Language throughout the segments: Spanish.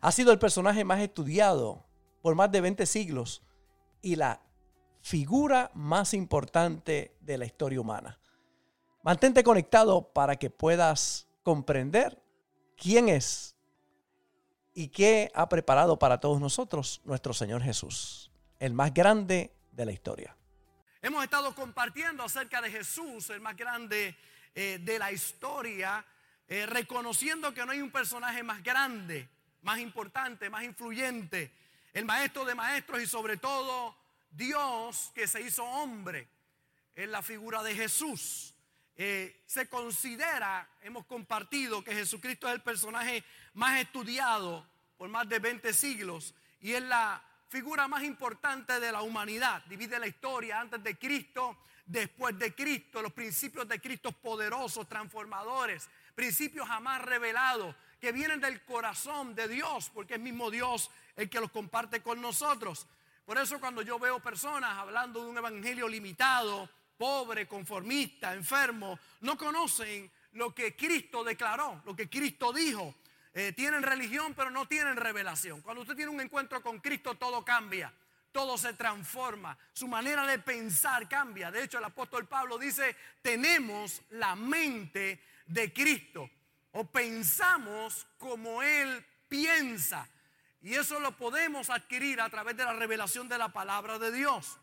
Ha sido el personaje más estudiado por más de 20 siglos y la figura más importante de la historia humana. Mantente conectado para que puedas comprender quién es y qué ha preparado para todos nosotros nuestro Señor Jesús, el más grande de la historia. Hemos estado compartiendo acerca de Jesús, el más grande eh, de la historia, eh, reconociendo que no hay un personaje más grande más importante, más influyente, el maestro de maestros y sobre todo Dios que se hizo hombre en la figura de Jesús. Eh, se considera, hemos compartido, que Jesucristo es el personaje más estudiado por más de 20 siglos y es la figura más importante de la humanidad. Divide la historia antes de Cristo, después de Cristo, los principios de Cristo poderosos, transformadores, principios jamás revelados que vienen del corazón de Dios, porque es mismo Dios el que los comparte con nosotros. Por eso cuando yo veo personas hablando de un evangelio limitado, pobre, conformista, enfermo, no conocen lo que Cristo declaró, lo que Cristo dijo. Eh, tienen religión pero no tienen revelación. Cuando usted tiene un encuentro con Cristo todo cambia, todo se transforma, su manera de pensar cambia. De hecho el apóstol Pablo dice, tenemos la mente de Cristo o pensamos como Él piensa. Y eso lo podemos adquirir a través de la revelación de la palabra de Dios.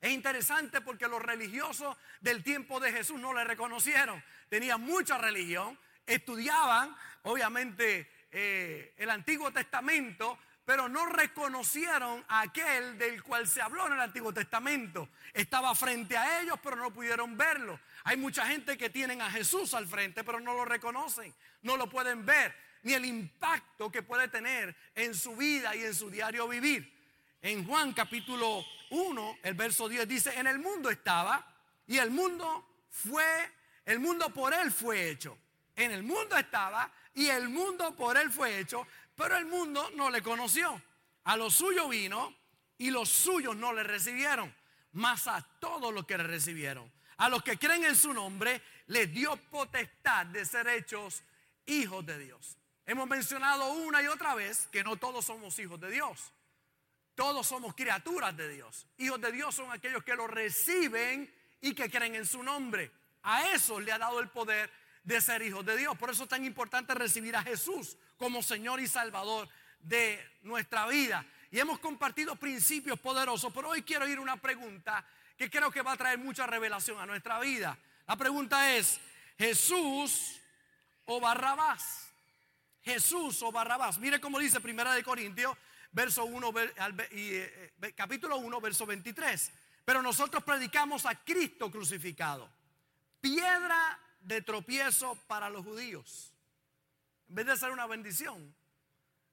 Es interesante porque los religiosos del tiempo de Jesús no le reconocieron. Tenían mucha religión, estudiaban, obviamente, eh, el Antiguo Testamento, pero no reconocieron a aquel del cual se habló en el Antiguo Testamento. Estaba frente a ellos, pero no pudieron verlo. Hay mucha gente que tienen a Jesús al frente, pero no lo reconocen, no lo pueden ver, ni el impacto que puede tener en su vida y en su diario vivir. En Juan capítulo 1, el verso 10 dice, en el mundo estaba y el mundo fue, el mundo por él fue hecho. En el mundo estaba y el mundo por él fue hecho, pero el mundo no le conoció. A lo suyo vino y los suyos no le recibieron, mas a todos los que le recibieron, a los que creen en su nombre, les dio potestad de ser hechos hijos de Dios. Hemos mencionado una y otra vez que no todos somos hijos de Dios. Todos somos criaturas de Dios. Hijos de Dios son aquellos que lo reciben y que creen en su nombre. A eso le ha dado el poder de ser hijos de Dios. Por eso es tan importante recibir a Jesús como Señor y Salvador de nuestra vida. Y hemos compartido principios poderosos, pero hoy quiero ir a una pregunta que creo que va a traer mucha revelación a nuestra vida. La pregunta es, ¿Jesús o Barrabás? Jesús o Barrabás. Mire cómo dice Primera de Corintios, verso 1, eh, eh, capítulo 1, verso 23. Pero nosotros predicamos a Cristo crucificado. Piedra de tropiezo para los judíos. En vez de ser una bendición,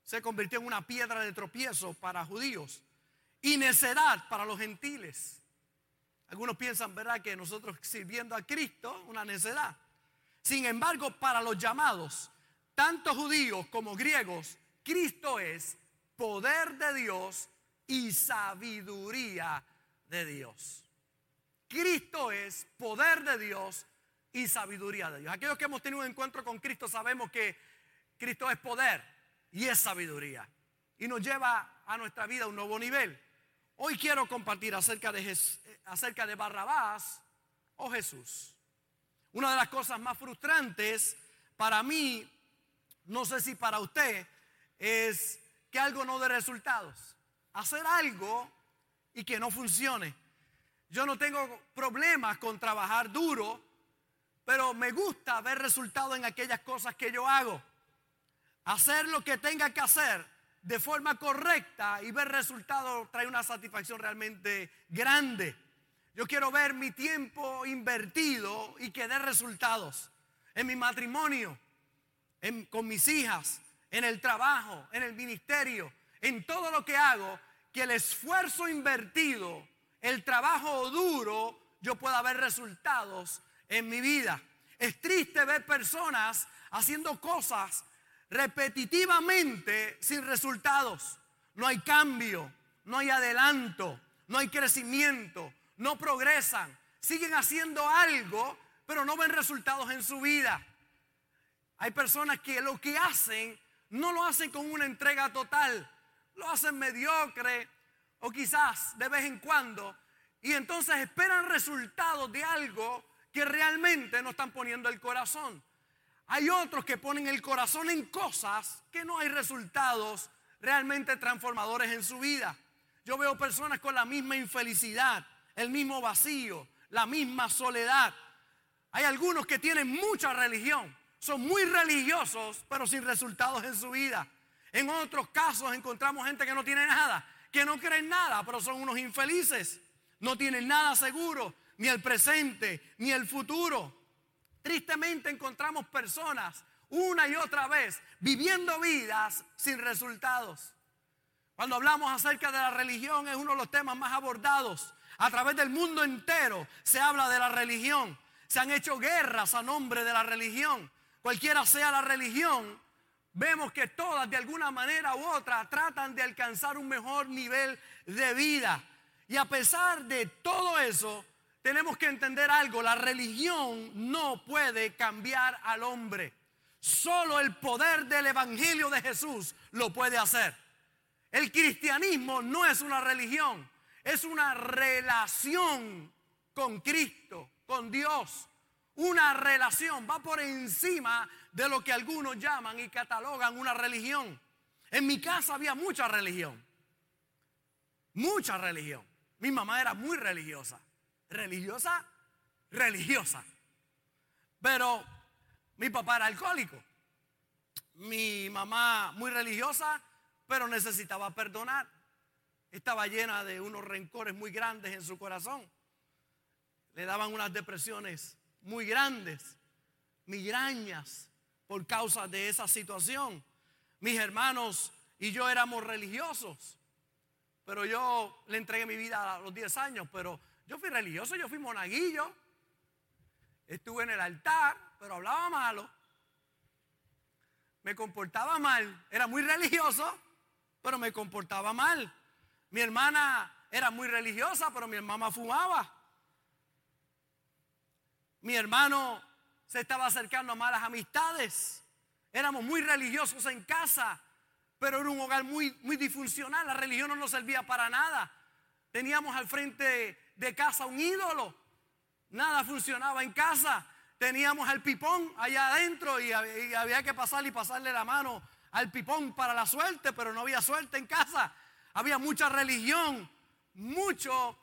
se convirtió en una piedra de tropiezo para judíos y necedad para los gentiles. Algunos piensan, ¿verdad?, que nosotros sirviendo a Cristo, una necedad. Sin embargo, para los llamados, tanto judíos como griegos, Cristo es poder de Dios y sabiduría de Dios. Cristo es poder de Dios y sabiduría de Dios. Aquellos que hemos tenido un encuentro con Cristo sabemos que Cristo es poder y es sabiduría. Y nos lleva a nuestra vida a un nuevo nivel. Hoy quiero compartir acerca de, acerca de Barrabás o Jesús. Una de las cosas más frustrantes para mí, no sé si para usted, es que algo no dé resultados. Hacer algo y que no funcione. Yo no tengo problemas con trabajar duro pero me gusta ver resultados en aquellas cosas que yo hago. Hacer lo que tenga que hacer de forma correcta y ver resultados trae una satisfacción realmente grande. Yo quiero ver mi tiempo invertido y que dé resultados en mi matrimonio, con mis hijas, en el trabajo, en el ministerio, en todo lo que hago que el esfuerzo invertido, el trabajo duro, yo pueda ver resultados en mi vida. Es triste ver personas haciendo cosas repetitivamente sin resultados. No hay cambio, no hay adelanto, no hay crecimiento, no progresan. Siguen haciendo algo, pero no ven resultados en su vida. Hay personas que lo que hacen no lo hacen con una entrega total, lo hacen mediocre o quizás de vez en cuando y entonces esperan resultados de algo que realmente no están poniendo el corazón. Hay otros que ponen el corazón en cosas que no hay resultados realmente transformadores en su vida. Yo veo personas con la misma infelicidad, el mismo vacío, la misma soledad. Hay algunos que tienen mucha religión, son muy religiosos, pero sin resultados en su vida. En otros casos encontramos gente que no tiene nada, que no cree en nada, pero son unos infelices. No tienen nada seguro, ni el presente, ni el futuro. Tristemente encontramos personas una y otra vez viviendo vidas sin resultados. Cuando hablamos acerca de la religión es uno de los temas más abordados. A través del mundo entero se habla de la religión. Se han hecho guerras a nombre de la religión cualquiera sea la religión, vemos que todas de alguna manera u otra tratan de alcanzar un mejor nivel de vida. Y a pesar de todo eso, tenemos que entender algo, la religión no puede cambiar al hombre. Solo el poder del Evangelio de Jesús lo puede hacer. El cristianismo no es una religión, es una relación con Cristo, con Dios una relación, va por encima de lo que algunos llaman y catalogan una religión. En mi casa había mucha religión, mucha religión. Mi mamá era muy religiosa, religiosa, religiosa. Pero mi papá era alcohólico, mi mamá muy religiosa, pero necesitaba perdonar. Estaba llena de unos rencores muy grandes en su corazón. Le daban unas depresiones muy grandes, migrañas por causa de esa situación. Mis hermanos y yo éramos religiosos, pero yo le entregué mi vida a los 10 años, pero yo fui religioso, yo fui monaguillo, estuve en el altar, pero hablaba malo, me comportaba mal, era muy religioso, pero me comportaba mal. Mi hermana era muy religiosa, pero mi mamá fumaba. Mi hermano se estaba acercando a malas amistades. Éramos muy religiosos en casa, pero era un hogar muy, muy disfuncional. La religión no nos servía para nada. Teníamos al frente de casa un ídolo. Nada funcionaba en casa. Teníamos al pipón allá adentro y había que pasar y pasarle la mano al pipón para la suerte, pero no había suerte en casa. Había mucha religión, mucho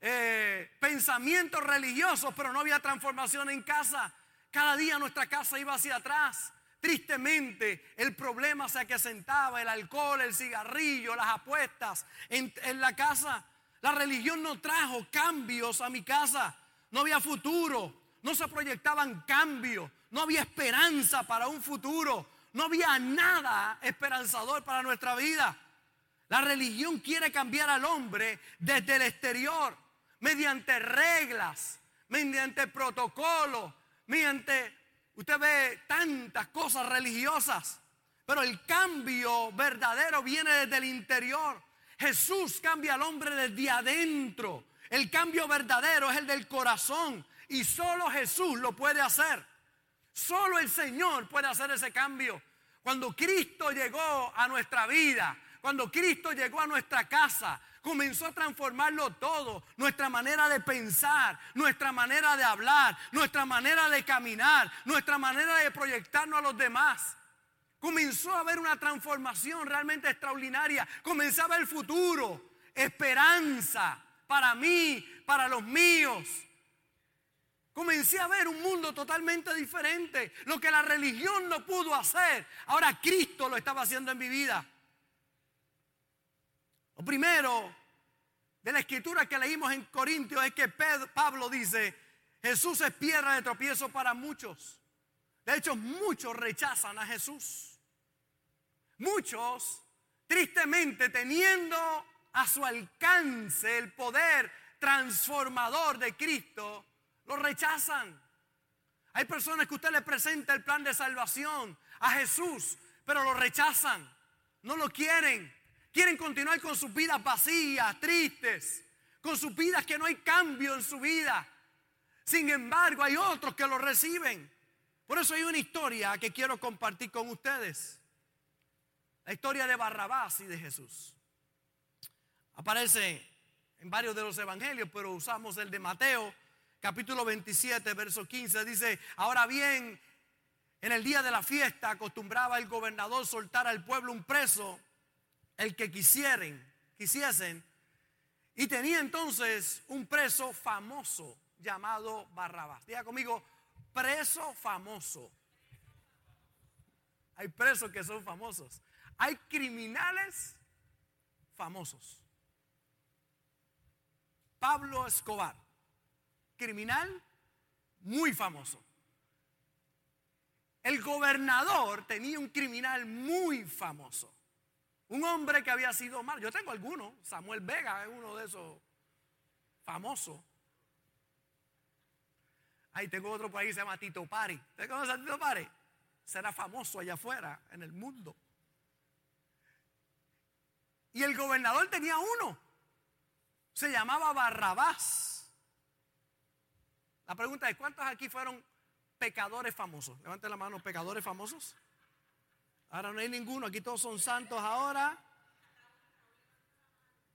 eh, pensamientos religiosos, pero no había transformación en casa. Cada día nuestra casa iba hacia atrás. Tristemente, el problema se acrecentaba, el alcohol, el cigarrillo, las apuestas en la casa. La religión no trajo cambios a mi casa. No había futuro, no se proyectaban cambios, no había esperanza para un futuro, no había nada esperanzador para nuestra vida. La religión quiere cambiar al hombre desde el exterior mediante reglas, mediante protocolos, mediante, usted ve tantas cosas religiosas, pero el cambio verdadero viene desde el interior. Jesús cambia al hombre desde adentro. El cambio verdadero es el del corazón y solo Jesús lo puede hacer. Solo el Señor puede hacer ese cambio. Cuando Cristo llegó a nuestra vida, cuando Cristo llegó a nuestra casa, comenzó a transformarlo todo. Nuestra manera de pensar, nuestra manera de hablar, nuestra manera de caminar, nuestra manera de proyectarnos a los demás. Comenzó a haber una transformación realmente extraordinaria. Comenzó a ver el futuro, esperanza para mí, para los míos. Comencé a ver un mundo totalmente diferente. Lo que la religión no pudo hacer, ahora Cristo lo estaba haciendo en mi vida. Lo primero de la escritura que leímos en Corintios es que Pablo dice, Jesús es piedra de tropiezo para muchos. De hecho, muchos rechazan a Jesús. Muchos tristemente teniendo a su alcance el poder transformador de Cristo, lo rechazan. Hay personas que usted le presenta el plan de salvación a Jesús, pero lo rechazan, no lo quieren. Quieren continuar con sus vidas vacías, tristes, con sus vidas que no hay cambio en su vida. Sin embargo, hay otros que lo reciben. Por eso hay una historia que quiero compartir con ustedes. La historia de Barrabás y de Jesús. Aparece en varios de los evangelios, pero usamos el de Mateo, capítulo 27, verso 15. Dice, ahora bien, en el día de la fiesta acostumbraba el gobernador soltar al pueblo un preso, el que quisieren, quisiesen. Y tenía entonces un preso famoso llamado Barrabás. Diga conmigo, preso famoso. Hay presos que son famosos. Hay criminales famosos. Pablo Escobar, criminal muy famoso. El gobernador tenía un criminal muy famoso. Un hombre que había sido mal. Yo tengo alguno. Samuel Vega es uno de esos famosos. Ahí tengo otro país que se llama Tito Pari. ¿Usted conoce a Tito Pari? Será famoso allá afuera, en el mundo. Y el gobernador tenía uno. Se llamaba Barrabás. La pregunta es, ¿cuántos aquí fueron pecadores famosos? Levanten la mano, pecadores famosos. Ahora no hay ninguno, aquí todos son santos ahora.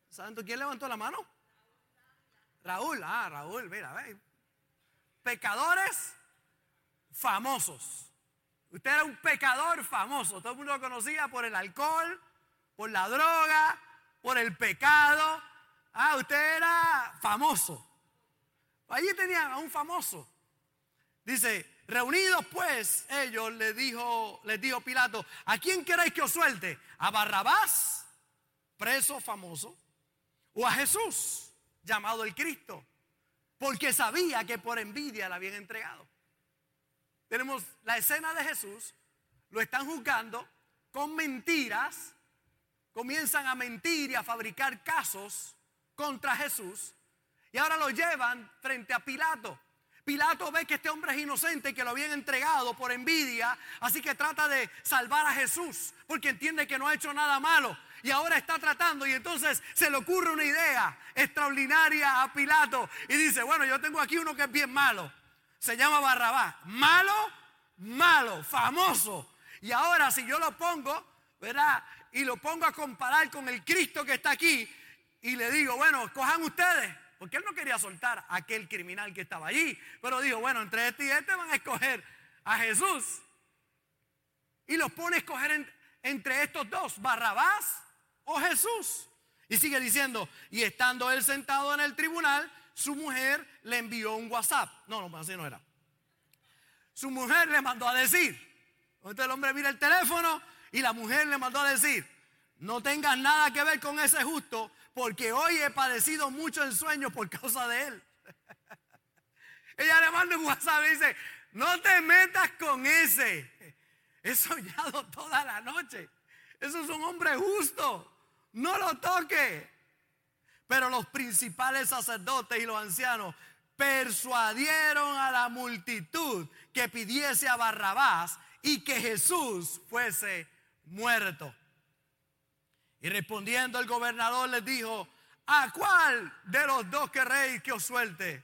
Santo, ¿quién levantó la mano? Raúl, ah, Raúl, mira, ve. Pecadores famosos. Usted era un pecador famoso. Todo el mundo lo conocía por el alcohol, por la droga, por el pecado. Ah, usted era famoso. Allí tenían a un famoso. Dice, reunidos pues, ellos les dijo, dijo Pilato, ¿a quién queréis que os suelte? ¿A Barrabás, preso famoso? ¿O a Jesús, llamado el Cristo? Porque sabía que por envidia la habían entregado. Tenemos la escena de Jesús, lo están juzgando con mentiras comienzan a mentir y a fabricar casos contra Jesús y ahora lo llevan frente a Pilato. Pilato ve que este hombre es inocente y que lo habían entregado por envidia, así que trata de salvar a Jesús porque entiende que no ha hecho nada malo y ahora está tratando y entonces se le ocurre una idea extraordinaria a Pilato y dice, bueno, yo tengo aquí uno que es bien malo, se llama Barrabás, malo, malo, famoso. Y ahora si yo lo pongo, ¿verdad? Y lo pongo a comparar con el Cristo que está aquí y le digo, bueno, escojan ustedes. Porque él no quería soltar a aquel criminal que estaba allí. Pero dijo, bueno, entre este y este van a escoger a Jesús. Y los pone a escoger entre estos dos, Barrabás o Jesús. Y sigue diciendo, y estando él sentado en el tribunal, su mujer le envió un WhatsApp. No, no, así no era. Su mujer le mandó a decir. Entonces el hombre mira el teléfono y la mujer le mandó a decir, no tengas nada que ver con ese justo, porque hoy he padecido mucho en sueños por causa de él. Ella le manda un WhatsApp y dice, no te metas con ese. He soñado toda la noche. Eso es un hombre justo. No lo toque. Pero los principales sacerdotes y los ancianos persuadieron a la multitud que pidiese a Barrabás y que Jesús fuese muerto. Y respondiendo el gobernador les dijo, ¿a cuál de los dos querréis que os suelte?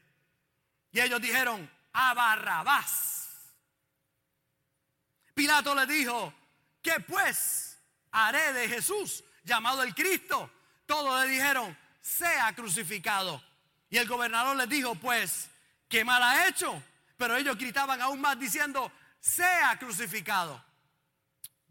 Y ellos dijeron, a Barrabás. Pilato les dijo, ¿qué pues haré de Jesús llamado el Cristo? Todos le dijeron, sea crucificado. Y el gobernador les dijo, pues, ¿qué mal ha hecho? Pero ellos gritaban aún más diciendo, sea crucificado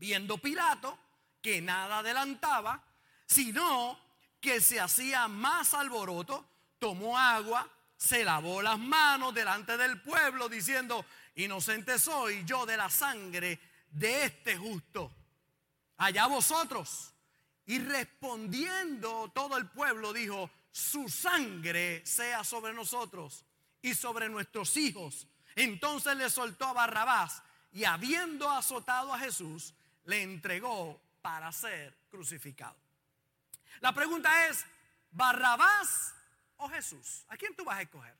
viendo Pilato que nada adelantaba, sino que se hacía más alboroto, tomó agua, se lavó las manos delante del pueblo diciendo, inocente soy yo de la sangre de este justo. Allá vosotros. Y respondiendo todo el pueblo dijo, su sangre sea sobre nosotros y sobre nuestros hijos. Entonces le soltó a Barrabás y habiendo azotado a Jesús, le entregó para ser crucificado. La pregunta es, ¿Barrabás o Jesús? ¿A quién tú vas a escoger?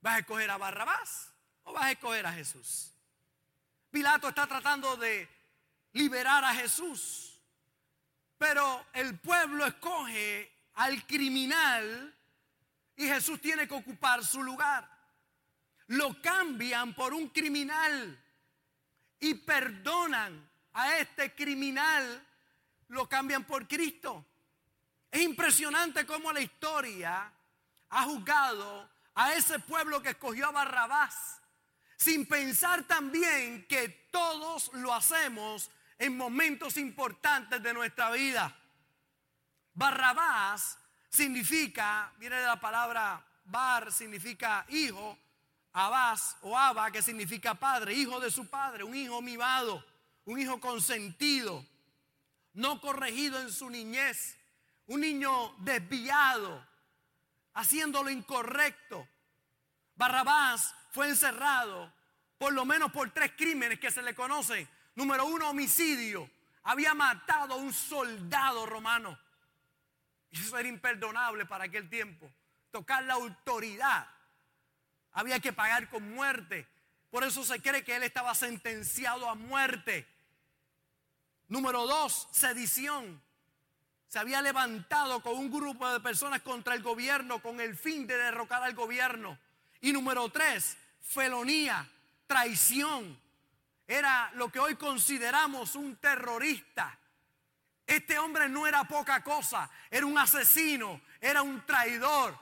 ¿Vas a escoger a Barrabás o vas a escoger a Jesús? Pilato está tratando de liberar a Jesús, pero el pueblo escoge al criminal y Jesús tiene que ocupar su lugar. Lo cambian por un criminal y perdonan a este criminal, lo cambian por Cristo. Es impresionante cómo la historia ha juzgado a ese pueblo que escogió a Barrabás, sin pensar también que todos lo hacemos en momentos importantes de nuestra vida. Barrabás significa, viene de la palabra bar, significa hijo, abás o aba, que significa padre, hijo de su padre, un hijo mimado, un hijo consentido, no corregido en su niñez, un niño desviado, haciendo lo incorrecto. Barrabás fue encerrado por lo menos por tres crímenes que se le conocen. Número uno, homicidio. Había matado a un soldado romano. Y eso era imperdonable para aquel tiempo. Tocar la autoridad. Había que pagar con muerte. Por eso se cree que él estaba sentenciado a muerte. Número dos, sedición. Se había levantado con un grupo de personas contra el gobierno con el fin de derrocar al gobierno. Y número tres, felonía, traición. Era lo que hoy consideramos un terrorista. Este hombre no era poca cosa, era un asesino, era un traidor,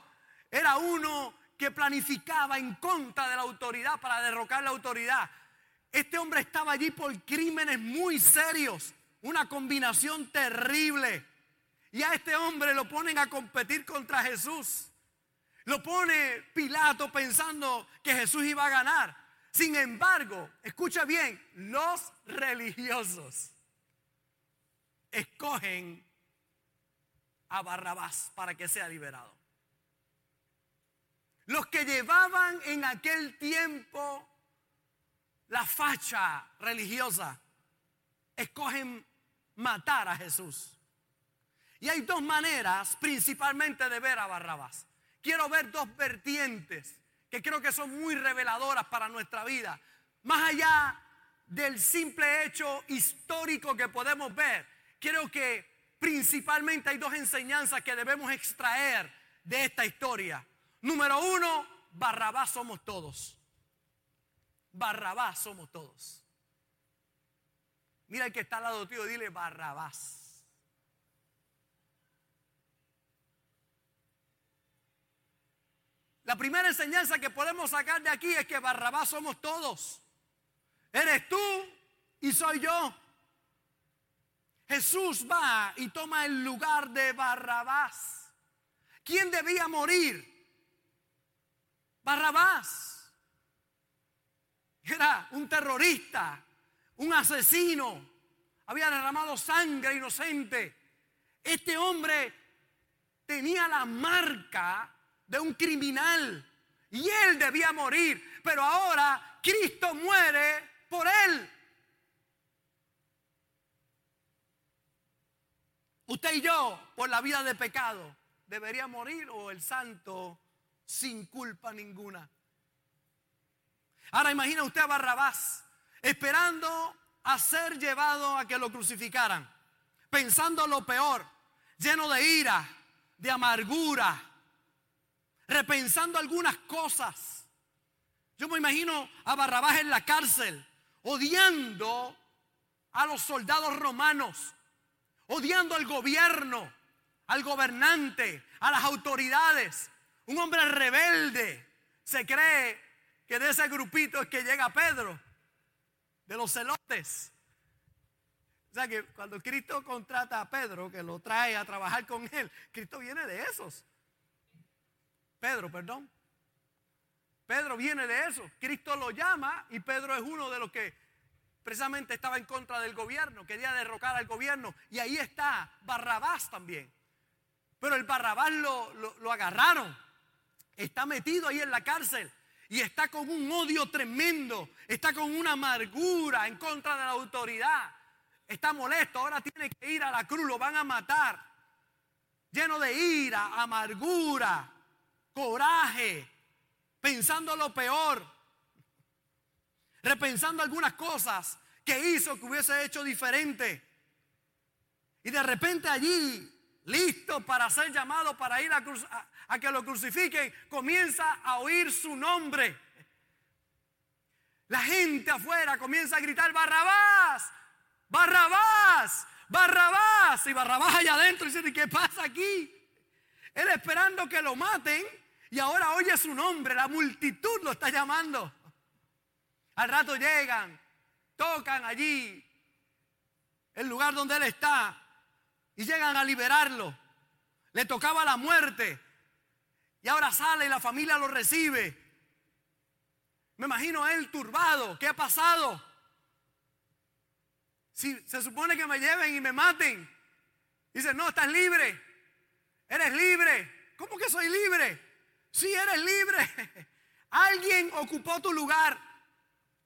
era uno que planificaba en contra de la autoridad para derrocar la autoridad. Este hombre estaba allí por crímenes muy serios, una combinación terrible. Y a este hombre lo ponen a competir contra Jesús. Lo pone Pilato pensando que Jesús iba a ganar. Sin embargo, escucha bien, los religiosos escogen a Barrabás para que sea liberado. Los que llevaban en aquel tiempo la facha religiosa escogen matar a Jesús. Y hay dos maneras principalmente de ver a Barrabás. Quiero ver dos vertientes que creo que son muy reveladoras para nuestra vida. Más allá del simple hecho histórico que podemos ver, creo que principalmente hay dos enseñanzas que debemos extraer de esta historia. Número uno, Barrabás somos todos. Barrabás somos todos. Mira el que está al lado tuyo, dile Barrabás. La primera enseñanza que podemos sacar de aquí es que Barrabás somos todos. Eres tú y soy yo. Jesús va y toma el lugar de Barrabás. ¿Quién debía morir? Barrabás. Era un terrorista, un asesino. Había derramado sangre inocente. Este hombre tenía la marca de un criminal y él debía morir, pero ahora Cristo muere por él. Usted y yo, por la vida de pecado, debería morir o el santo sin culpa ninguna. Ahora imagina usted a Barrabás esperando a ser llevado a que lo crucificaran, pensando lo peor, lleno de ira, de amargura, repensando algunas cosas. Yo me imagino a Barrabás en la cárcel, odiando a los soldados romanos, odiando al gobierno, al gobernante, a las autoridades. Un hombre rebelde. Se cree que de ese grupito es que llega Pedro, de los celotes. O sea que cuando Cristo contrata a Pedro, que lo trae a trabajar con él, Cristo viene de esos. Pedro, perdón. Pedro viene de eso. Cristo lo llama y Pedro es uno de los que precisamente estaba en contra del gobierno, quería derrocar al gobierno. Y ahí está Barrabás también. Pero el Barrabás lo, lo agarraron. Está metido ahí en la cárcel y está con un odio tremendo, está con una amargura en contra de la autoridad. está molesto, ahora tiene que ir a la cruz, lo van a matar. Lleno de ira, amargura, coraje, pensando lo peor, repensando algunas cosas que hizo que hubiese hecho diferente. Y de repente allí, listo para ser llamado para ir a, a que lo crucifiquen, comienza a oír su nombre. La gente afuera comienza a gritar, Barrabás, Barrabás, Barrabás. Y Barrabás allá adentro dice, ¿qué pasa aquí? Él esperando que lo maten y ahora oye su nombre, la multitud lo está llamando. Al rato llegan, tocan allí, el lugar donde él está, y llegan a liberarlo. Le tocaba la muerte. Y ahora sale y la familia lo recibe. Me imagino a él turbado. ¿Qué ha pasado? Si se supone que me lleven y me maten. Dice, no, estás libre. Eres libre. ¿Cómo que soy libre? Sí, eres libre. Alguien ocupó tu lugar.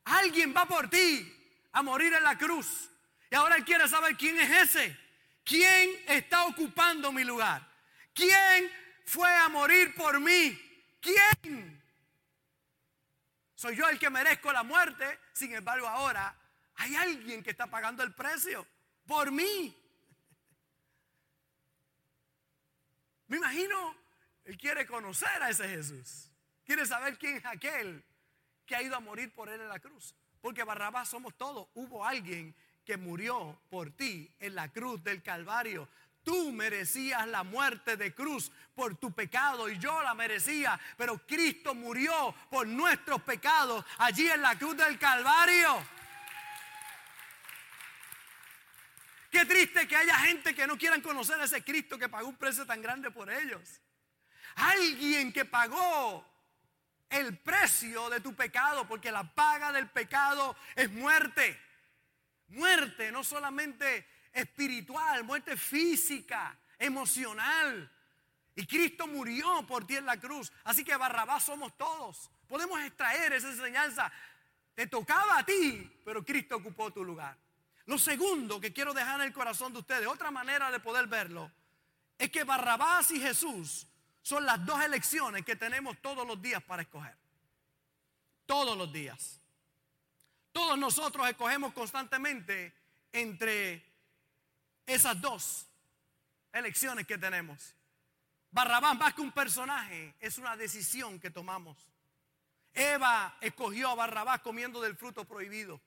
Alguien va por ti a morir en la cruz. Y ahora él quiere saber quién es ese. ¿Quién está ocupando mi lugar? ¿Quién fue a morir por mí? ¿Quién? Soy yo el que merezco la muerte. Sin embargo, ahora hay alguien que está pagando el precio por mí. Me imagino, él quiere conocer a ese Jesús. Quiere saber quién es aquel que ha ido a morir por él en la cruz. Porque Barrabás somos todos. Hubo alguien que murió por ti en la cruz del Calvario. Tú merecías la muerte de cruz por tu pecado y yo la merecía, pero Cristo murió por nuestros pecados allí en la cruz del Calvario. Qué triste que haya gente que no quieran conocer a ese Cristo que pagó un precio tan grande por ellos. Alguien que pagó el precio de tu pecado, porque la paga del pecado es muerte. Muerte, no solamente espiritual, muerte física, emocional. Y Cristo murió por ti en la cruz. Así que Barrabás somos todos. Podemos extraer esa enseñanza. Te tocaba a ti, pero Cristo ocupó tu lugar. Lo segundo que quiero dejar en el corazón de ustedes, otra manera de poder verlo, es que Barrabás y Jesús son las dos elecciones que tenemos todos los días para escoger. Todos los días. Todos nosotros escogemos constantemente entre esas dos elecciones que tenemos. Barrabás, más que un personaje, es una decisión que tomamos. Eva escogió a Barrabás comiendo del fruto prohibido.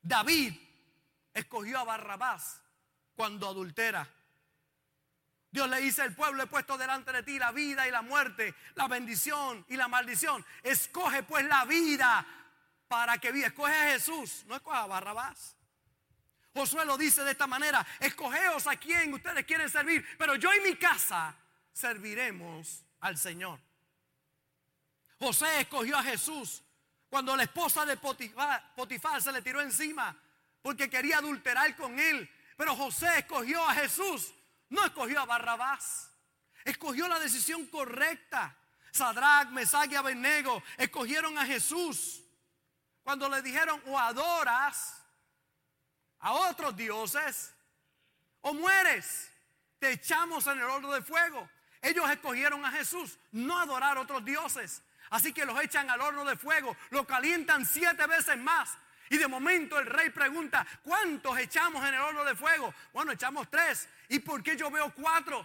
David escogió a Barrabás cuando adultera. Dios le dice, el pueblo he puesto delante de ti la vida y la muerte, la bendición y la maldición. Escoge pues la vida para que viva. Escoge a Jesús, no escoge a Barrabás. Josué lo dice de esta manera, escogeos a quien ustedes quieren servir, pero yo y mi casa serviremos al Señor. José escogió a Jesús cuando la esposa de Potifar, se le tiró encima porque quería adulterar con él. Pero José escogió a Jesús, no escogió a Barrabás. Escogió la decisión correcta. Sadrach, Mesach y Abednego escogieron a Jesús. Cuando le dijeron, o adoras a otros dioses o mueres. Te echamos en el horno de fuego. Ellos escogieron a Jesús, no adorar a otros dioses. Así que los echan al horno de fuego, lo calientan siete veces más. Y de momento el rey pregunta, ¿cuántos echamos en el horno de fuego? Bueno, echamos tres. ¿Y por qué yo veo cuatro?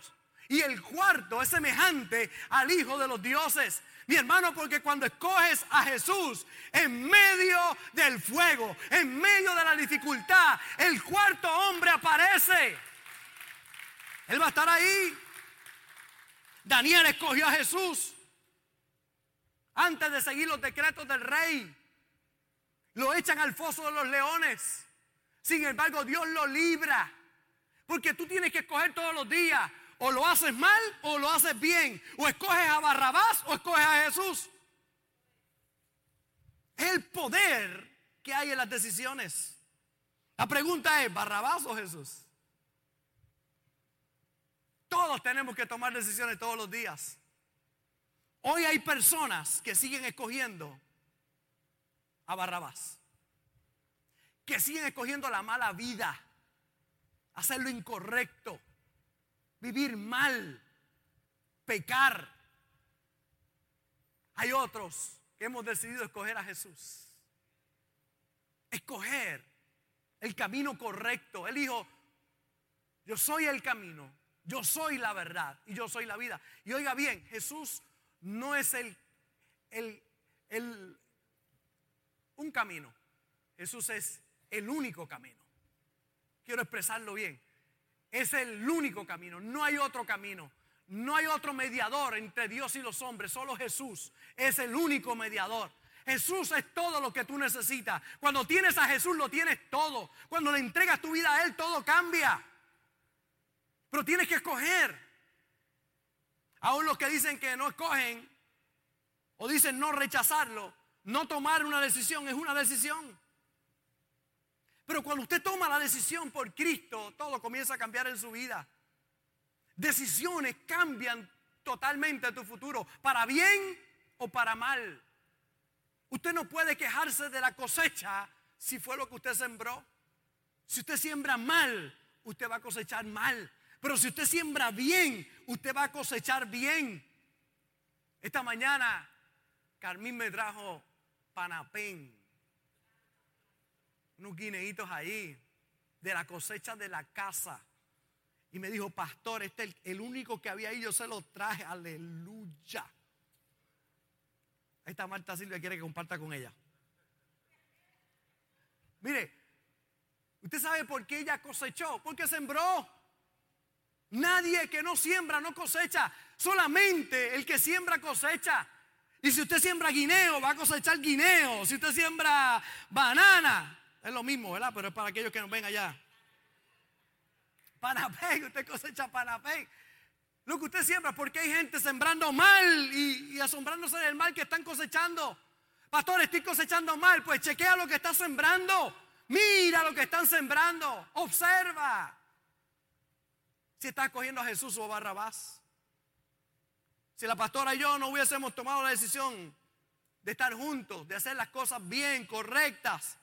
Y el cuarto es semejante al Hijo de los dioses. Mi hermano, porque cuando escoges a Jesús en medio del fuego, en medio de la dificultad, el cuarto hombre aparece. Él va a estar ahí. Daniel escogió a Jesús antes de seguir los decretos del rey. Lo echan al foso de los leones. Sin embargo, Dios lo libra. Porque tú tienes que escoger todos los días o lo haces mal o lo haces bien. O escoges a Barrabás o escoges a Jesús. El poder que hay en las decisiones. La pregunta es, ¿Barrabás o Jesús? Todos tenemos que tomar decisiones todos los días. Hoy hay personas que siguen escogiendo a Barrabás. que siguen escogiendo la mala vida, hacer lo incorrecto, vivir mal, pecar. Hay otros que hemos decidido escoger a Jesús. Escoger el camino correcto. Él dijo, yo soy el camino, yo soy la verdad y yo soy la vida. Y oiga bien, Jesús no es el, el, el un camino. Jesús es el único camino. Quiero expresarlo bien. Es el único camino. No hay otro camino. No hay otro mediador entre Dios y los hombres. Solo Jesús es el único mediador. Jesús es todo lo que tú necesitas. Cuando tienes a Jesús lo tienes todo. Cuando le entregas tu vida a Él todo cambia. Pero tienes que escoger. Aún los que dicen que no escogen o dicen no rechazarlo, no tomar una decisión es una decisión. Pero cuando usted toma la decisión por Cristo, todo comienza a cambiar en su vida. Decisiones cambian totalmente tu futuro, para bien o para mal. Usted no puede quejarse de la cosecha si fue lo que usted sembró. Si usted siembra mal, usted va a cosechar mal. Pero si usted siembra bien, usted va a cosechar bien. Esta mañana, Carmín me trajo panapén unos guineitos ahí de la cosecha de la casa. Y me dijo, pastor, este es el, único que había ahí, yo se lo traje, aleluya. Ahí está Marta Silvia, quiere que comparta con ella. Mire, ¿usted sabe por qué ella cosechó? Porque sembró. Nadie que no siembra no cosecha, solamente el que siembra cosecha. Y si usted siembra guineo, va a cosechar guineo. Si usted siembra banana, es lo mismo, ¿verdad? Pero es para aquellos que nos ven allá. Panapé, usted cosecha panapé. Lo que usted siembra, porque hay gente sembrando mal y, asombrándose del mal que están cosechando. Pastor, estoy cosechando mal. Pues chequea lo que está sembrando. Mira lo que están sembrando. Observa. Si está cogiendo a Jesús o a Barrabás. Si la pastora y yo no hubiésemos tomado la decisión de estar juntos, de hacer las cosas bien, correctas,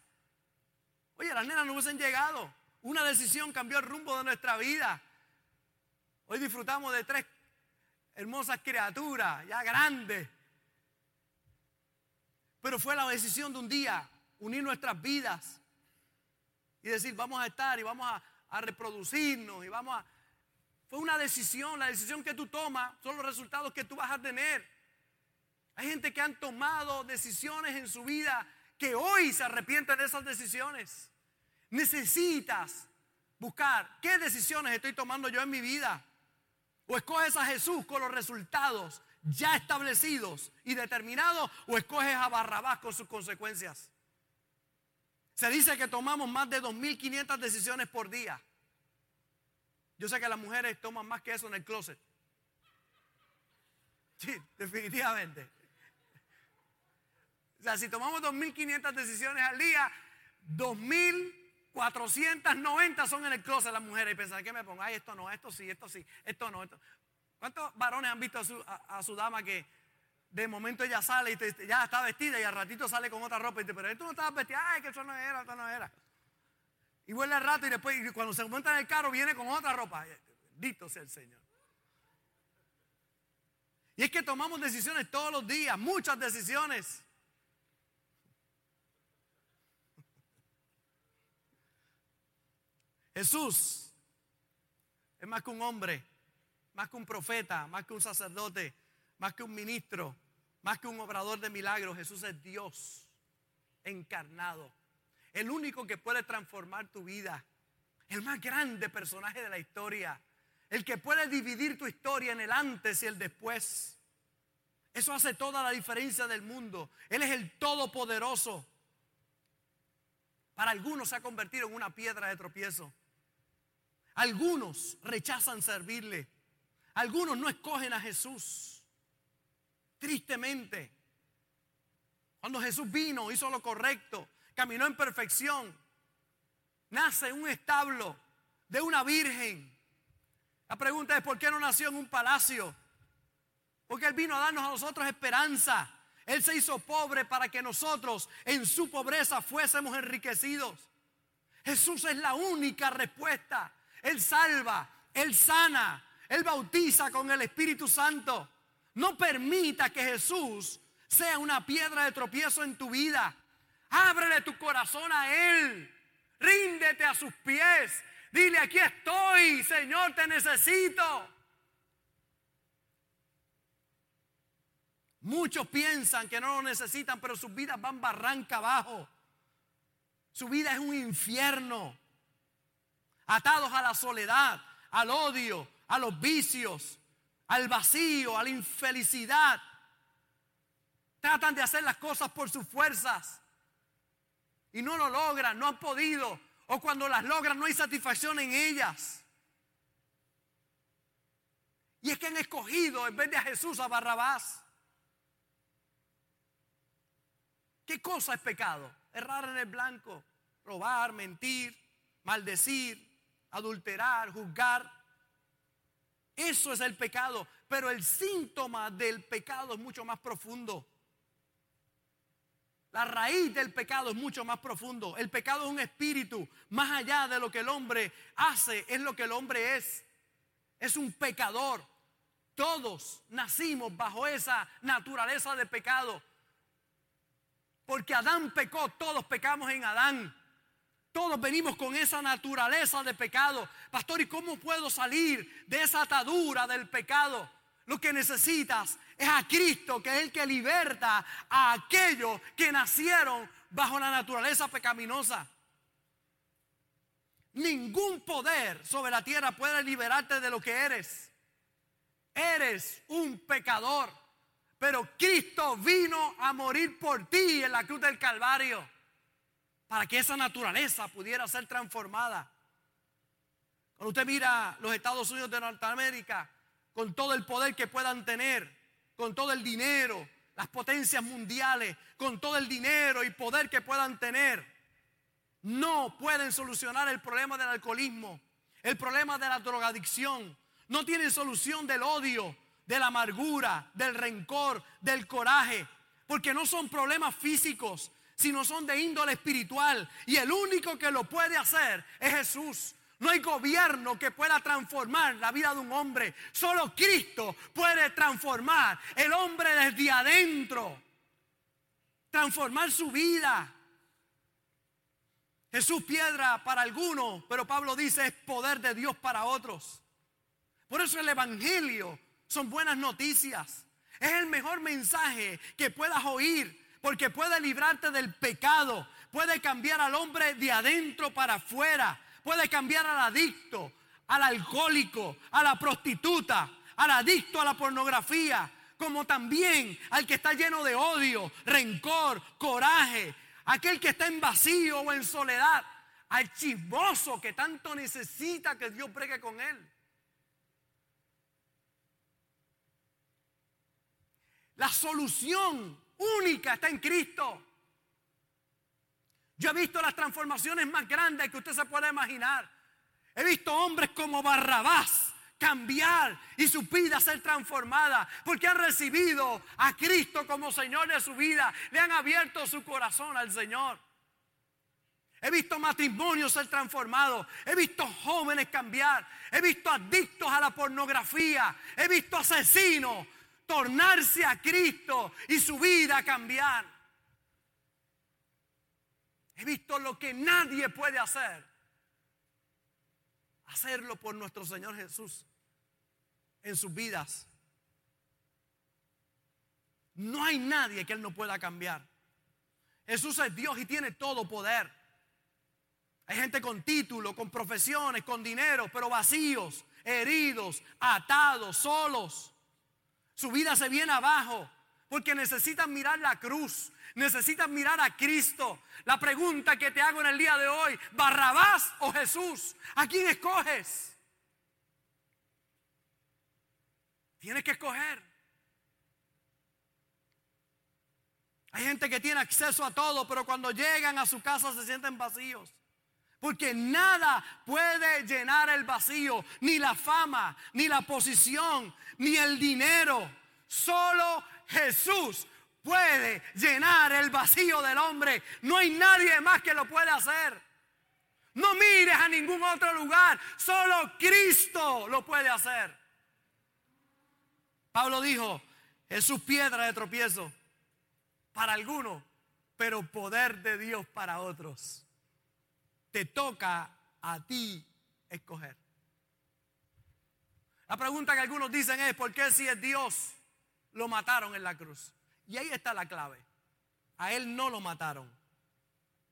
Oye, las nenas no hubiesen llegado. Una decisión cambió el rumbo de nuestra vida. Hoy disfrutamos de tres hermosas criaturas, ya grandes. Pero fue la decisión de un día unir nuestras vidas y decir, vamos a estar y vamos a, a reproducirnos y vamos a... Fue una decisión, la decisión que tú tomas son los resultados que tú vas a tener. Hay gente que han tomado decisiones en su vida que hoy se arrepienten de esas decisiones. Necesitas buscar qué decisiones estoy tomando yo en mi vida. O escoges a Jesús con los resultados ya establecidos y determinados, o escoges a Barrabás con sus consecuencias. Se dice que tomamos más de 2.500 decisiones por día. Yo sé que las mujeres toman más que eso en el closet. Sí, definitivamente. O sea, si tomamos 2.500 decisiones al día, 2.490 son en el closet las mujeres. Y pensar, ¿qué me pongo? Ay, esto no, esto sí, esto sí, esto no. Esto. ¿Cuántos varones han visto a su, dama que de momento ella sale y ya está vestida y al ratito sale con otra ropa y dice, pero esto no estaba vestida, ay, que eso no era, esto no era. Y vuelve al rato y después cuando se monta en el carro viene con otra ropa. Bendito sea el Señor. Y es que tomamos decisiones todos los días, muchas decisiones. Jesús es más que un hombre, más que un profeta, más que un sacerdote, más que un ministro, más que un obrador de milagros. Jesús es Dios encarnado. El único que puede transformar tu vida. El más grande personaje de la historia. El que puede dividir tu historia en el antes y el después. Eso hace toda la diferencia del mundo. Él es el todopoderoso. Para algunos se ha convertido en una piedra de tropiezo. Algunos rechazan servirle. Algunos no escogen a Jesús. Tristemente. Cuando Jesús vino, hizo lo correcto, caminó en perfección, nace en un establo de una virgen. La pregunta es, ¿por qué no nació en un palacio? Porque Él vino a darnos a nosotros esperanza. Él se hizo pobre para que nosotros en su pobreza fuésemos enriquecidos. Jesús es la única respuesta. Él salva, Él sana, Él bautiza con el Espíritu Santo. No permita que Jesús sea una piedra de tropiezo en tu vida. Ábrele tu corazón a Él. Ríndete a sus pies. Dile, aquí estoy, Señor, te necesito. Muchos piensan que no lo necesitan, pero sus vidas van barranca abajo. Su vida es un infierno. Atados a la soledad, al odio, a los vicios, al vacío, a la infelicidad. Tratan de hacer las cosas por sus fuerzas y no lo logran, no han podido. O cuando las logran no hay satisfacción en ellas. Y es que han escogido en vez de a Jesús a Barrabás. ¿Qué cosa es pecado? Errar en el blanco, robar, mentir, maldecir, adulterar, juzgar. Eso es el pecado. Pero el síntoma del pecado es mucho más profundo. La raíz del pecado es mucho más profundo. El pecado es un espíritu. Más allá de lo que el hombre hace, es lo que el hombre es. Es un pecador. Todos nacimos bajo esa naturaleza de pecado. Porque Adán pecó, todos pecamos en Adán. Todos venimos con esa naturaleza de pecado. Pastor, ¿y cómo puedo salir de esa atadura del pecado? Lo que necesitas es a Cristo, que es el que liberta a aquellos que nacieron bajo la naturaleza pecaminosa. Ningún poder sobre la tierra puede liberarte de lo que eres. Eres un pecador. Pero Cristo vino a morir por ti en la cruz del Calvario para que esa naturaleza pudiera ser transformada. Cuando usted mira los Estados Unidos de Norteamérica, con todo el poder que puedan tener, con todo el dinero, las potencias mundiales, con todo el dinero y poder que puedan tener, no pueden solucionar el problema del alcoholismo, el problema de la drogadicción, no tienen solución del odio, de la amargura, del rencor, del coraje, porque no son problemas físicos, sino son de índole espiritual. Y el único que lo puede hacer es Jesús. No hay gobierno que pueda transformar la vida de un hombre. Solo Cristo puede transformar el hombre desde adentro. Transformar su vida. Jesús piedra para algunos, pero Pablo dice es poder de Dios para otros. Por eso el Evangelio son buenas noticias. Es el mejor mensaje que puedas oír porque puede librarte del pecado, puede cambiar al hombre de adentro para afuera, puede cambiar al adicto, al alcohólico, a la prostituta, al adicto a la pornografía, como también al que está lleno de odio, rencor, coraje, aquel que está en vacío o en soledad, al chismoso que tanto necesita que Dios pregue con él. La solución única está en Cristo. Yo he visto las transformaciones más grandes que usted se puede imaginar. He visto hombres como Barrabás cambiar y su vida ser transformada porque han recibido a Cristo como Señor de su vida, le han abierto su corazón al Señor. He visto matrimonios ser transformados, he visto jóvenes cambiar, he visto adictos a la pornografía, he visto asesinos tornarse a Cristo y su vida cambiar. He visto lo que nadie puede hacer. Hacerlo por nuestro Señor Jesús en sus vidas. No hay nadie que Él no pueda cambiar. Jesús es Dios y tiene todo poder. Hay gente con título, con profesiones, con dinero, pero vacíos, heridos, atados, solos. Su vida se viene abajo porque necesitan mirar la cruz, necesitan mirar a Cristo. La pregunta que te hago en el día de hoy, Barrabás o Jesús, ¿a quién escoges? Tienes que escoger. Hay gente que tiene acceso a todo, pero cuando llegan a su casa se sienten vacíos. Porque nada puede llenar el vacío, ni la fama, ni la posición, ni el dinero. Solo Jesús puede llenar el vacío del hombre. No hay nadie más que lo pueda hacer. No mires a ningún otro lugar. Solo Cristo lo puede hacer. Pablo dijo, Jesús piedra de tropiezo para algunos, pero poder de Dios para otros. Te toca a ti escoger. La pregunta que algunos dicen es, ¿por qué si es Dios lo mataron en la cruz? Y ahí está la clave. A Él no lo mataron.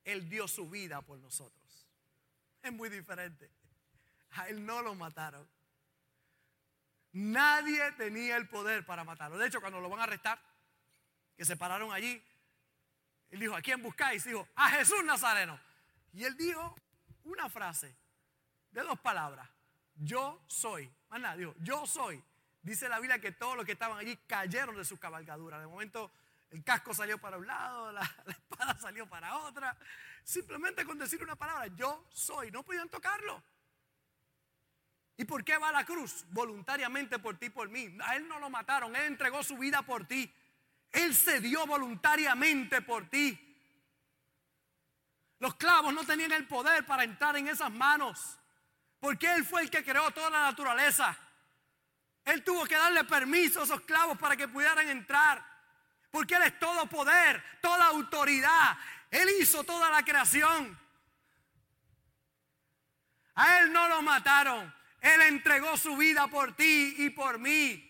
Él dio su vida por nosotros. Es muy diferente. A Él no lo mataron. Nadie tenía el poder para matarlo. De hecho, cuando lo van a arrestar, que se pararon allí, él dijo, ¿a quién buscáis? Dijo, a Jesús Nazareno. Y él dijo una frase de dos palabras. Yo soy. Más nada, dijo, yo soy. Dice la Biblia que todos los que estaban allí cayeron de su cabalgadura. De momento el casco salió para un lado, la, espada salió para otra. Simplemente con decir una palabra, yo soy. No podían tocarlo. ¿Y por qué va a la cruz? Voluntariamente por ti por mí. A él no lo mataron, él entregó su vida por ti. Él se dio voluntariamente por ti. Los clavos no tenían el poder para entrar en esas manos. Porque Él fue el que creó toda la naturaleza. Él tuvo que darle permiso a esos clavos para que pudieran entrar. Porque Él es todo poder, toda autoridad. Él hizo toda la creación. A Él no lo mataron. Él entregó su vida por ti y por mí.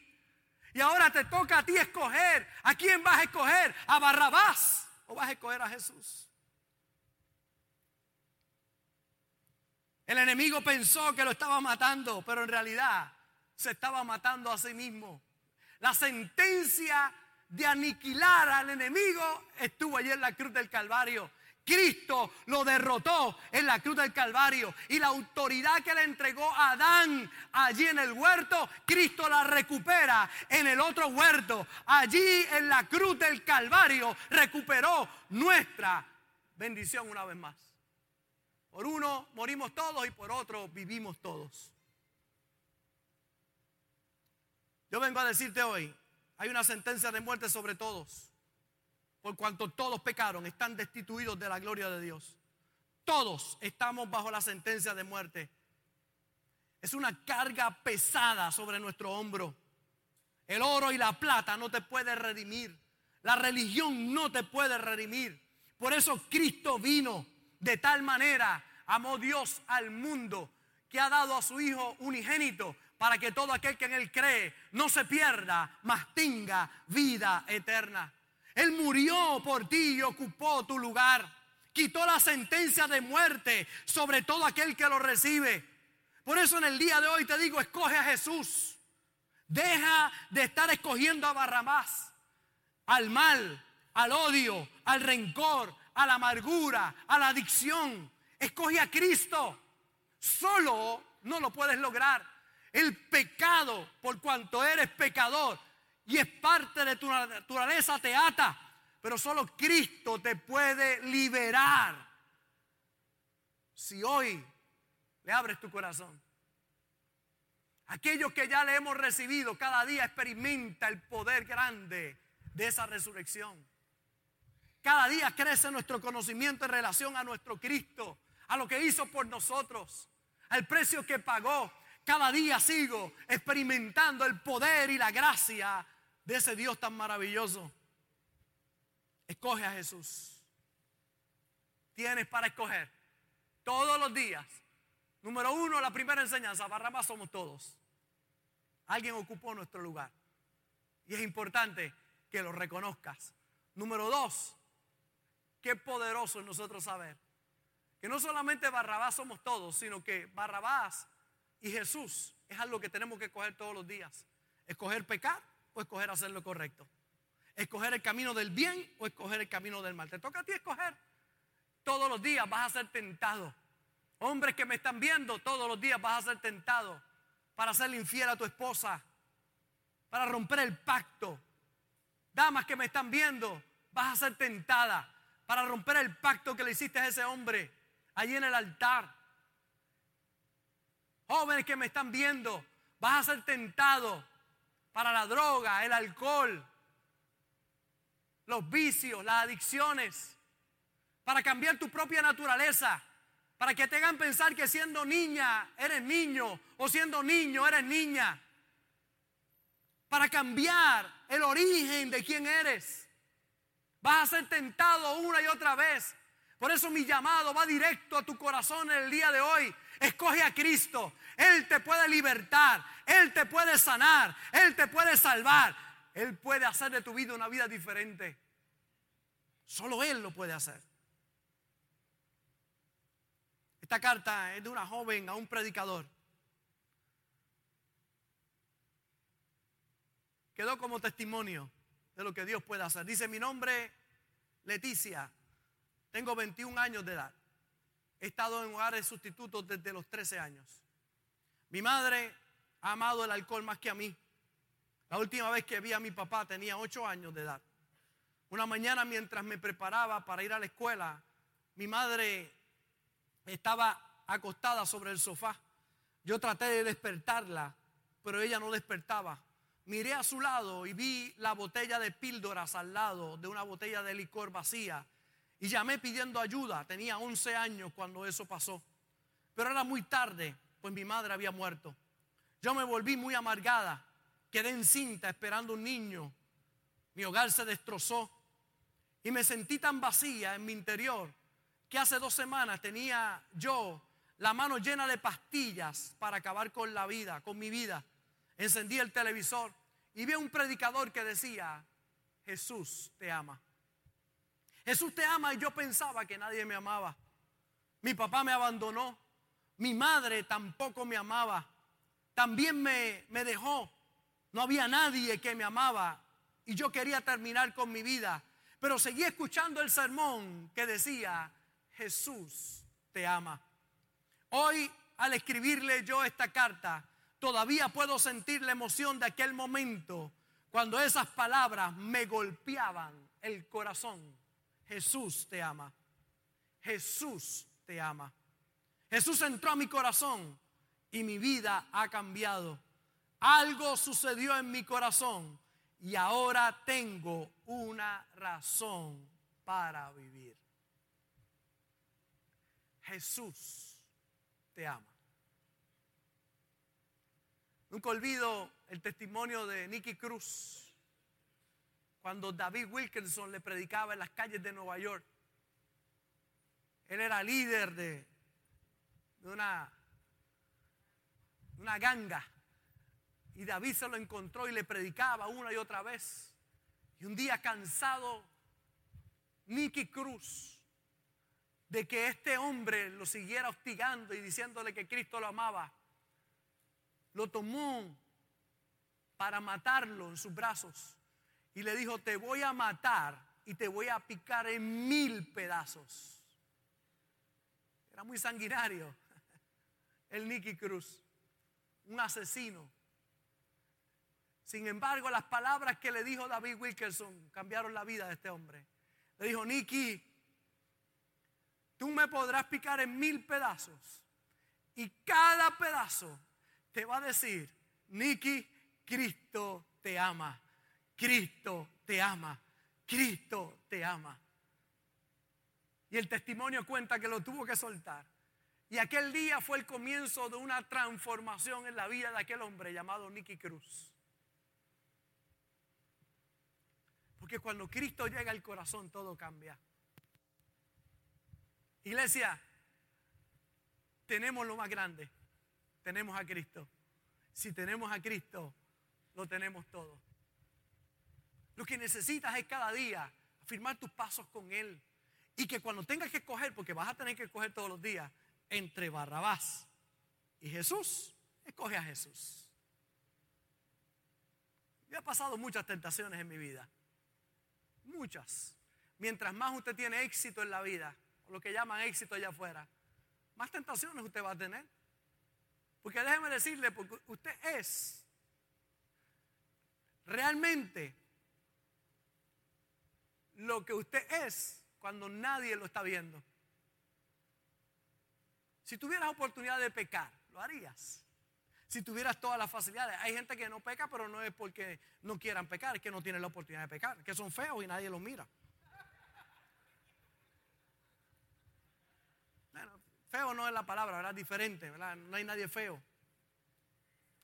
Y ahora te toca a ti escoger. ¿A quién vas a escoger? ¿A Barrabás o vas a escoger a Jesús? El enemigo pensó que lo estaba matando, pero en realidad se estaba matando a sí mismo. La sentencia de aniquilar al enemigo estuvo allí en la cruz del Calvario. Cristo lo derrotó en la cruz del Calvario y la autoridad que le entregó a Adán allí en el huerto, Cristo la recupera en el otro huerto. Allí en la cruz del Calvario recuperó nuestra bendición una vez más. Por uno morimos todos y por otro vivimos todos. Yo vengo a decirte hoy, hay una sentencia de muerte sobre todos. Por cuanto todos pecaron, están destituidos de la gloria de Dios. Todos estamos bajo la sentencia de muerte. Es una carga pesada sobre nuestro hombro. El oro y la plata no te puede redimir. La religión no te puede redimir. Por eso Cristo vino de tal manera amó Dios al mundo que ha dado a su Hijo unigénito para que todo aquel que en Él cree no se pierda, mas tenga vida eterna. Él murió por ti y ocupó tu lugar. Quitó la sentencia de muerte sobre todo aquel que lo recibe. Por eso en el día de hoy te digo, escoge a Jesús. Deja de estar escogiendo a Barrabás, al mal, al odio, al rencor, a la amargura, a la adicción. Escoge a Cristo. Solo no lo puedes lograr. El pecado, por cuanto eres pecador y es parte de tu naturaleza, te ata. Pero solo Cristo te puede liberar. Si hoy le abres tu corazón. Aquellos que ya le hemos recibido cada día experimenta el poder grande de esa resurrección. Cada día crece nuestro conocimiento en relación a nuestro Cristo, a lo que hizo por nosotros, al precio que pagó. Cada día sigo experimentando el poder y la gracia de ese Dios tan maravilloso. Escoge a Jesús. Tienes para escoger todos los días. Número uno, la primera enseñanza, Barrabás somos todos. Alguien ocupó nuestro lugar. Y es importante que lo reconozcas. Número dos, qué poderoso es nosotros saber que no solamente Barrabás somos todos, sino que Barrabás y Jesús es algo que tenemos que escoger todos los días. Escoger pecar o escoger hacer lo correcto. Escoger el camino del bien o escoger el camino del mal. Te toca a ti escoger. Todos los días vas a ser tentado. Hombres que me están viendo, todos los días vas a ser tentado para hacerle infiel a tu esposa, para romper el pacto. Damas que me están viendo, vas a ser tentada para romper el pacto que le hiciste a ese hombre allí en el altar. Jóvenes que me están viendo, vas a ser tentado para la droga, el alcohol, los vicios, las adicciones, para cambiar tu propia naturaleza, para que te hagan pensar que siendo niña eres niño o siendo niño eres niña. Para cambiar el origen de quién eres. Vas a ser tentado una y otra vez. Por eso mi llamado va directo a tu corazón en el día de hoy. Escoge a Cristo. Él te puede libertar. Él te puede sanar. Él te puede salvar. Él puede hacer de tu vida una vida diferente. Solo Él lo puede hacer. Esta carta es de una joven a un predicador. Quedó como testimonio de lo que Dios puede hacer. Dice, mi nombre Leticia, tengo 21 años de edad. He estado en hogares sustitutos desde los 13 años. Mi madre ha amado el alcohol más que a mí. La última vez que vi a mi papá tenía 8 años de edad. Una mañana mientras me preparaba para ir a la escuela, mi madre estaba acostada sobre el sofá. Yo traté de despertarla, pero ella no despertaba. Miré a su lado y vi la botella de píldoras al lado de una botella de licor vacía. Y llamé pidiendo ayuda. Tenía 11 años cuando eso pasó. Pero era muy tarde, pues mi madre había muerto. Yo me volví muy amargada. Quedé encinta esperando un niño. Mi hogar se destrozó. Y me sentí tan vacía en mi interior que hace dos semanas tenía yo la mano llena de pastillas para acabar con la vida, con mi vida. Encendí el televisor y vi a un predicador que decía, Jesús te ama. Jesús te ama y yo pensaba que nadie me amaba. Mi papá me abandonó. Mi madre tampoco me amaba. También me, me dejó. No había nadie que me amaba. Y yo quería terminar con mi vida. Pero seguí escuchando el sermón que decía, Jesús te ama. Hoy, al escribirle yo esta carta, todavía puedo sentir la emoción de aquel momento cuando esas palabras me golpeaban el corazón. Jesús te ama. Jesús te ama. Jesús entró a mi corazón y mi vida ha cambiado. Algo sucedió en mi corazón y ahora tengo una razón para vivir. Jesús te ama. Nunca olvido el testimonio de Nicky Cruz cuando David Wilkinson le predicaba en las calles de Nueva York. Él era líder de, una, una ganga y David se lo encontró y le predicaba una y otra vez. Y un día cansado, Nicky Cruz de que este hombre lo siguiera hostigando y diciéndole que Cristo lo amaba, lo tomó para matarlo en sus brazos y le dijo, te voy a matar y te voy a picar en mil pedazos. Era muy sanguinario el Nicky Cruz, un asesino. Sin embargo, las palabras que le dijo David Wilkerson cambiaron la vida de este hombre. Le dijo, Nicky, tú me podrás picar en mil pedazos. Y cada pedazo te va a decir, Nicky, Cristo te ama. Cristo te ama. Cristo te ama. Y el testimonio cuenta que lo tuvo que soltar. Y aquel día fue el comienzo de una transformación en la vida de aquel hombre llamado Nicky Cruz. Porque cuando Cristo llega al corazón todo cambia. Iglesia, tenemos lo más grande. Tenemos a Cristo. Si tenemos a Cristo, lo tenemos todo. Lo que necesitas es cada día afirmar tus pasos con Él. Y que cuando tengas que escoger, porque vas a tener que escoger todos los días, entre Barrabás y Jesús, escoge a Jesús. Yo he pasado muchas tentaciones en mi vida. Muchas. Mientras más usted tiene éxito en la vida, lo que llaman éxito allá afuera, más tentaciones usted va a tener. Porque déjeme decirle, porque usted es realmente lo que usted es cuando nadie lo está viendo. Si tuvieras oportunidad de pecar, lo harías. Si tuvieras todas las facilidades. Hay gente que no peca, pero no es porque no quieran pecar, es que no tienen la oportunidad de pecar, que son feos y nadie los mira. Feo no es la palabra, ¿verdad? Diferente, ¿verdad? No hay nadie feo.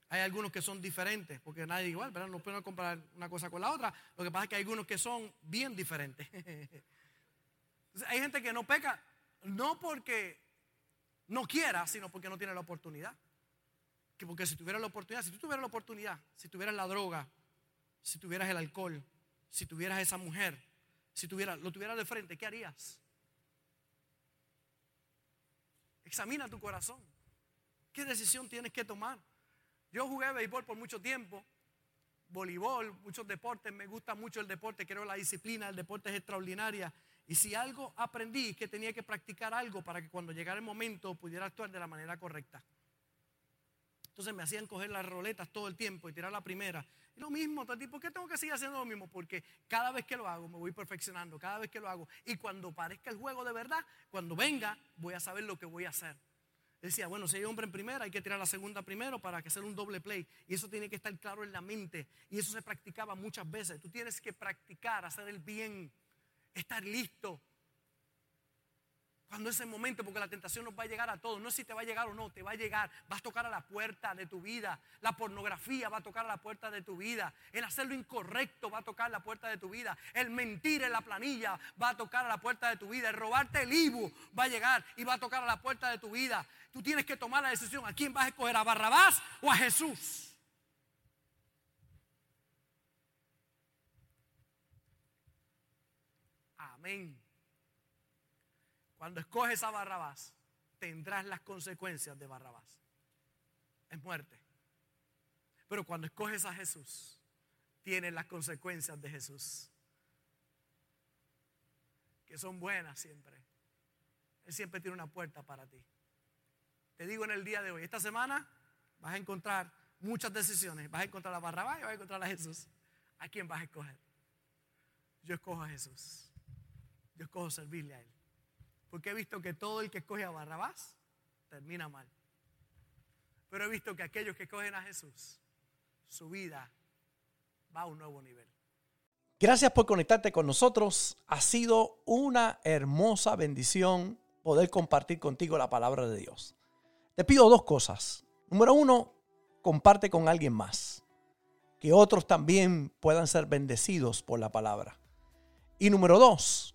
Hay algunos que son diferentes, porque nadie es igual, ¿verdad? No pueden comparar una cosa con la otra. Lo que pasa es que hay algunos que son bien diferentes. hay gente que no peca, no porque no quiera, sino porque no tiene la oportunidad. Que porque si tuviera la oportunidad, si tú tuvieras la oportunidad, si tuvieras la droga, si tuvieras el alcohol, si tuvieras esa mujer, si tuvieras, lo tuvieras de frente, ¿qué harías? Examina tu corazón. ¿Qué decisión tienes que tomar? Yo jugué béisbol por mucho tiempo, voleibol, muchos deportes, me gusta mucho el deporte, creo la disciplina, el deporte es extraordinaria. Y si algo aprendí, que tenía que practicar algo para que cuando llegara el momento pudiera actuar de la manera correcta. Entonces me hacían coger las roletas todo el tiempo y tirar la primera. Y lo mismo, ¿por qué tengo que seguir haciendo lo mismo? Porque cada vez que lo hago me voy perfeccionando, cada vez que lo hago. Y cuando parezca el juego de verdad, cuando venga, voy a saber lo que voy a hacer. Decía, bueno, si hay hombre en primera, hay que tirar la segunda primero para que sea un doble play. Y eso tiene que estar claro en la mente. Y eso se practicaba muchas veces. Tú tienes que practicar, hacer el bien, estar listo. Cuando es el momento, porque la tentación nos va a llegar a todos. No es si te va a llegar o no, te va a llegar. Vas a tocar a la puerta de tu vida. La pornografía va a tocar a la puerta de tu vida. El hacer lo incorrecto va a tocar la puerta de tu vida. El mentir en la planilla va a tocar a la puerta de tu vida. El robarte el Ibu va a llegar y va a tocar a la puerta de tu vida. Tú tienes que tomar la decisión. ¿A quién vas a escoger? ¿A Barrabás o a Jesús? Amén. Cuando escoges a Barrabás, tendrás las consecuencias de Barrabás. Es muerte. Pero cuando escoges a Jesús, tienes las consecuencias de Jesús. Que son buenas siempre. Él siempre tiene una puerta para ti. Te digo en el día de hoy, esta semana vas a encontrar muchas decisiones. Vas a encontrar a Barrabás y vas a encontrar a Jesús. ¿A quién vas a escoger? Yo escojo a Jesús. Yo escojo servirle a Él. Porque he visto que todo el que escoge a Barrabás termina mal. Pero he visto que aquellos que escogen a Jesús, su vida va a un nuevo nivel. Gracias por conectarte con nosotros. Ha sido una hermosa bendición poder compartir contigo la palabra de Dios. Te pido dos cosas. Número uno, comparte con alguien más. Que otros también puedan ser bendecidos por la palabra. Y número dos,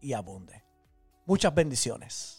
y abunde. Muchas bendiciones.